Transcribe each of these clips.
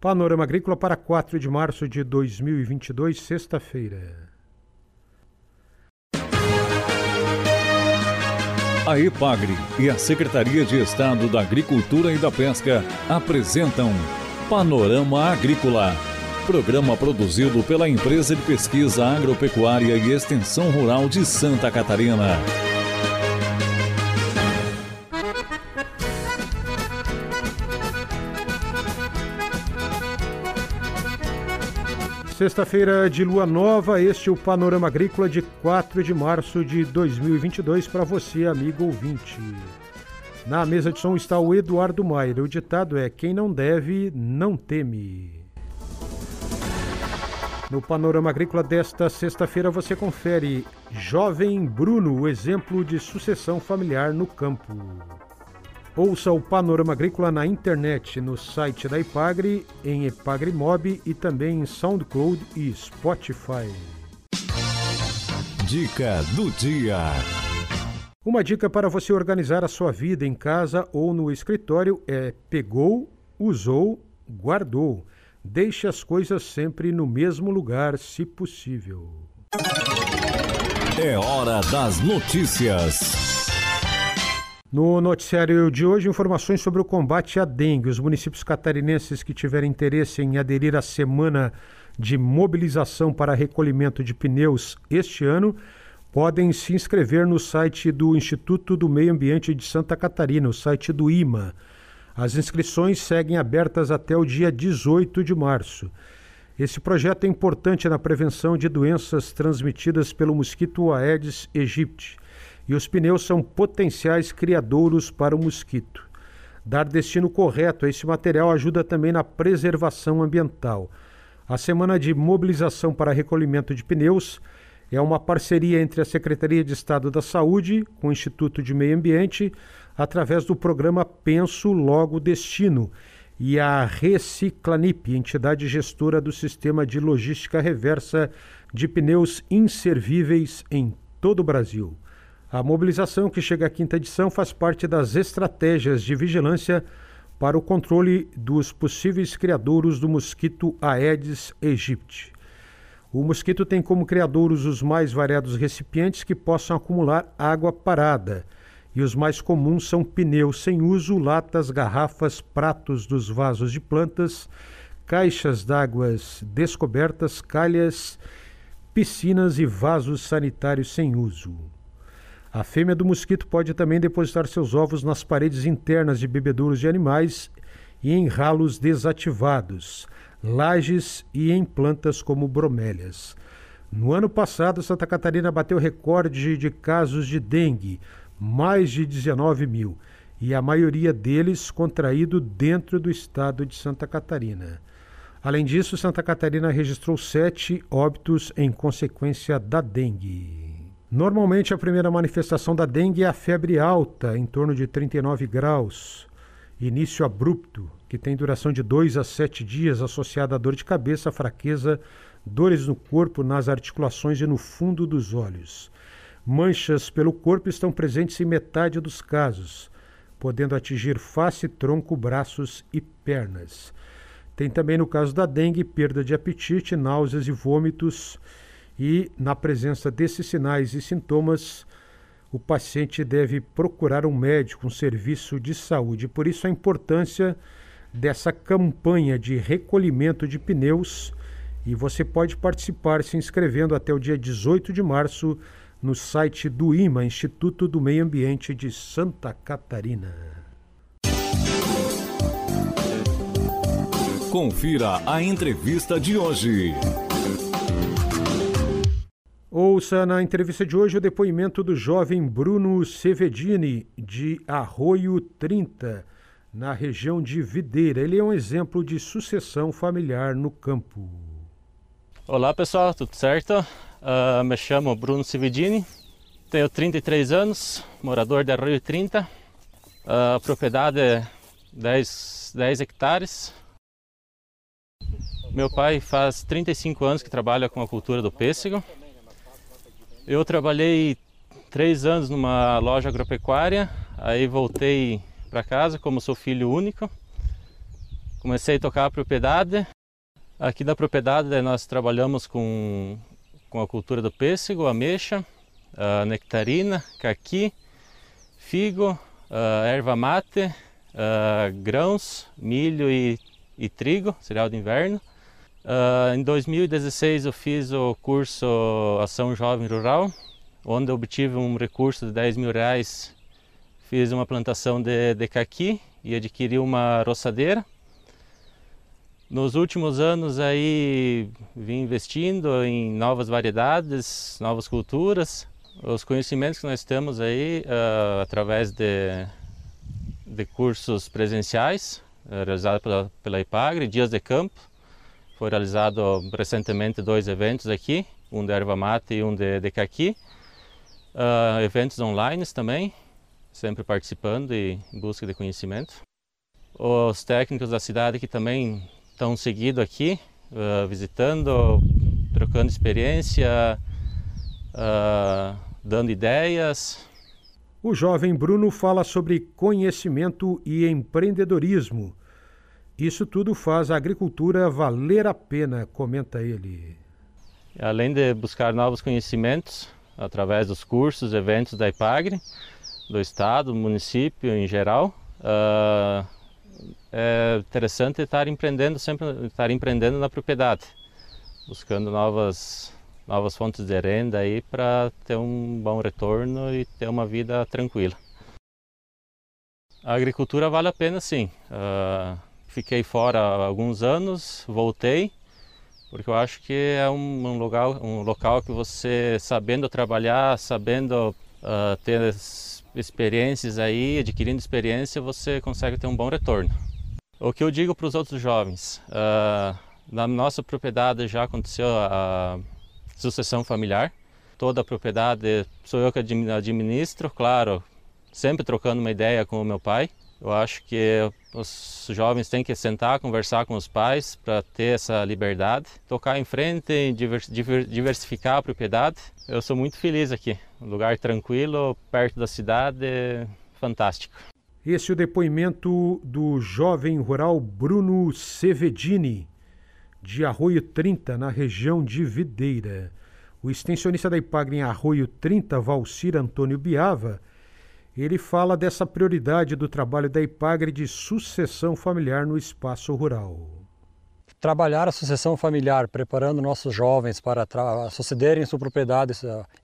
Panorama Agrícola para 4 de março de 2022, sexta-feira. A EPAGRE e a Secretaria de Estado da Agricultura e da Pesca apresentam Panorama Agrícola, programa produzido pela Empresa de Pesquisa Agropecuária e Extensão Rural de Santa Catarina. Sexta-feira de lua nova, este é o Panorama Agrícola de 4 de março de 2022 para você, amigo ouvinte. Na mesa de som está o Eduardo Maier. O ditado é: quem não deve, não teme. No Panorama Agrícola desta sexta-feira você confere Jovem Bruno, o exemplo de sucessão familiar no campo. Ouça o Panorama Agrícola na internet, no site da Ipagre, em Ipagremob e também em SoundCloud e Spotify. Dica do dia. Uma dica para você organizar a sua vida em casa ou no escritório é pegou, usou, guardou. Deixe as coisas sempre no mesmo lugar, se possível. É hora das notícias. No noticiário de hoje, informações sobre o combate à dengue. Os municípios catarinenses que tiverem interesse em aderir à semana de mobilização para recolhimento de pneus este ano podem se inscrever no site do Instituto do Meio Ambiente de Santa Catarina, o site do IMA. As inscrições seguem abertas até o dia 18 de março. Esse projeto é importante na prevenção de doenças transmitidas pelo mosquito Aedes aegypti e os pneus são potenciais criadouros para o mosquito. Dar destino correto a esse material ajuda também na preservação ambiental. A Semana de Mobilização para Recolhimento de Pneus é uma parceria entre a Secretaria de Estado da Saúde com o Instituto de Meio Ambiente, através do programa Penso Logo Destino, e a Reciclanip, entidade gestora do sistema de logística reversa de pneus inservíveis em todo o Brasil. A mobilização, que chega à quinta edição, faz parte das estratégias de vigilância para o controle dos possíveis criadouros do mosquito Aedes aegypti. O mosquito tem como criadouros os mais variados recipientes que possam acumular água parada, e os mais comuns são pneus sem uso, latas, garrafas, pratos dos vasos de plantas, caixas d'água descobertas, calhas, piscinas e vasos sanitários sem uso. A fêmea do mosquito pode também depositar seus ovos nas paredes internas de bebedouros de animais e em ralos desativados, lajes e em plantas como bromélias. No ano passado, Santa Catarina bateu recorde de casos de dengue, mais de 19 mil, e a maioria deles contraído dentro do estado de Santa Catarina. Além disso, Santa Catarina registrou sete óbitos em consequência da dengue. Normalmente a primeira manifestação da dengue é a febre alta, em torno de 39 graus, início abrupto, que tem duração de 2 a 7 dias, associada a dor de cabeça, fraqueza, dores no corpo, nas articulações e no fundo dos olhos. Manchas pelo corpo estão presentes em metade dos casos, podendo atingir face, tronco, braços e pernas. Tem também no caso da dengue perda de apetite, náuseas e vômitos e, na presença desses sinais e sintomas, o paciente deve procurar um médico, um serviço de saúde. Por isso, a importância dessa campanha de recolhimento de pneus. E você pode participar se inscrevendo até o dia 18 de março no site do IMA, Instituto do Meio Ambiente de Santa Catarina. Confira a entrevista de hoje. Ouça na entrevista de hoje o depoimento do jovem Bruno Sevedini, de Arroio 30, na região de Videira. Ele é um exemplo de sucessão familiar no campo. Olá pessoal, tudo certo? Uh, me chamo Bruno Sevedini, tenho 33 anos, morador de Arroio 30. Uh, a propriedade é 10, 10 hectares. Meu pai faz 35 anos que trabalha com a cultura do pêssego. Eu trabalhei três anos numa loja agropecuária, aí voltei para casa como sou filho único comecei a tocar a propriedade. Aqui na propriedade nós trabalhamos com, com a cultura do pêssego, ameixa, a nectarina, caqui, figo, erva mate, grãos, milho e, e, trigo, cereal de inverno. Em 2016 eu fiz o curso Ação Jovem Rural, onde obtive um recurso de 10 mil reais. Fiz uma plantação de, de caqui e adquiri uma roçadeira. Nos últimos anos aí vim investindo em novas variedades, novas culturas. Os conhecimentos que nós temos aí uh, através de, de cursos presenciais uh, realizados pela, pela IPAGRE, dias de campo. Foi realizado recentemente dois eventos aqui, um de erva mate e um de, de caqui. Uh, eventos online também, sempre participando e em busca de conhecimento. Os técnicos da cidade que também estão seguido aqui, uh, visitando, trocando experiência, uh, dando ideias. O jovem Bruno fala sobre conhecimento e empreendedorismo. Isso tudo faz a agricultura valer a pena, comenta ele. Além de buscar novos conhecimentos através dos cursos, eventos da IPAGRE, do estado, do município em geral, uh, é interessante estar empreendendo sempre estar empreendendo na propriedade, buscando novas novas fontes de renda aí para ter um bom retorno e ter uma vida tranquila. A agricultura vale a pena sim. Uh, fiquei fora alguns anos, voltei porque eu acho que é um, um local um local que você sabendo trabalhar, sabendo uh, ter experiências aí, adquirindo experiência, você consegue ter um bom retorno. O que eu digo para os outros jovens, uh, na nossa propriedade já aconteceu a sucessão familiar. Toda a propriedade sou eu que administro, claro, sempre trocando uma ideia com o meu pai. Eu acho que os jovens têm que sentar, conversar com os pais para ter essa liberdade, tocar em frente, diversificar a propriedade. Eu sou muito feliz aqui, um lugar tranquilo, perto da cidade, fantástico. Esse é o depoimento do jovem rural Bruno Sevedini, de Arroio 30, na região de Videira. O extensionista da IPAGRE em Arroio 30, Valcir Antônio Biava, ele fala dessa prioridade do trabalho da IPAGRE de sucessão familiar no espaço rural. Trabalhar a sucessão familiar, preparando nossos jovens para sucederem sua propriedade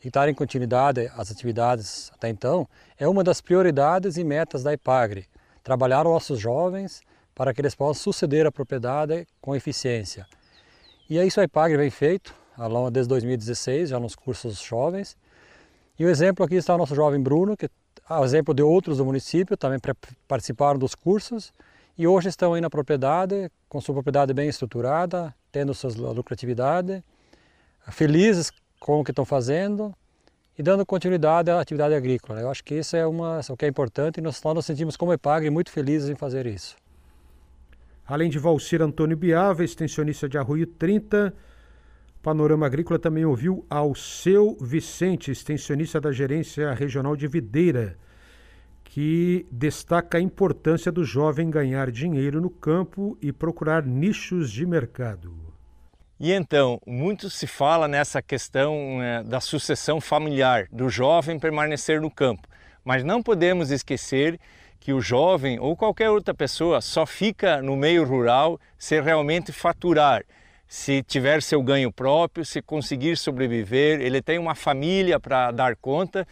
e darem continuidade às atividades até então, é uma das prioridades e metas da IPAGRE. Trabalhar os nossos jovens para que eles possam suceder a propriedade com eficiência. E é isso a IPAGRE vem feito desde 2016, já nos cursos jovens. E o exemplo aqui está o nosso jovem Bruno, que exemplo de outros do município, também participaram dos cursos e hoje estão aí na propriedade, com sua propriedade bem estruturada, tendo sua lucratividade, felizes com o que estão fazendo e dando continuidade à atividade agrícola. Eu acho que isso é uma, o que é importante e nós, nós nos sentimos como EPAGRE muito felizes em fazer isso. Além de Valcir Antônio Biava, extensionista de Arroio 30, Panorama Agrícola também ouviu Alceu Vicente, extensionista da Gerência Regional de Videira, que destaca a importância do jovem ganhar dinheiro no campo e procurar nichos de mercado. E então, muito se fala nessa questão é, da sucessão familiar, do jovem permanecer no campo, mas não podemos esquecer que o jovem ou qualquer outra pessoa só fica no meio rural se realmente faturar, se tiver seu ganho próprio, se conseguir sobreviver, ele tem uma família para dar conta,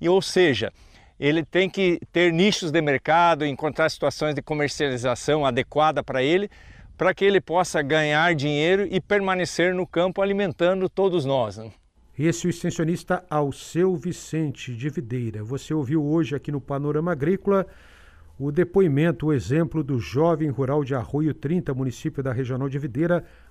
e ou seja, ele tem que ter nichos de mercado, encontrar situações de comercialização adequada para ele, para que ele possa ganhar dinheiro e permanecer no campo alimentando todos nós. Né? Esse é o extensionista Alceu Vicente de Videira. Você ouviu hoje aqui no Panorama Agrícola o depoimento, o exemplo do jovem rural de Arroio 30, município da Regional de Videira,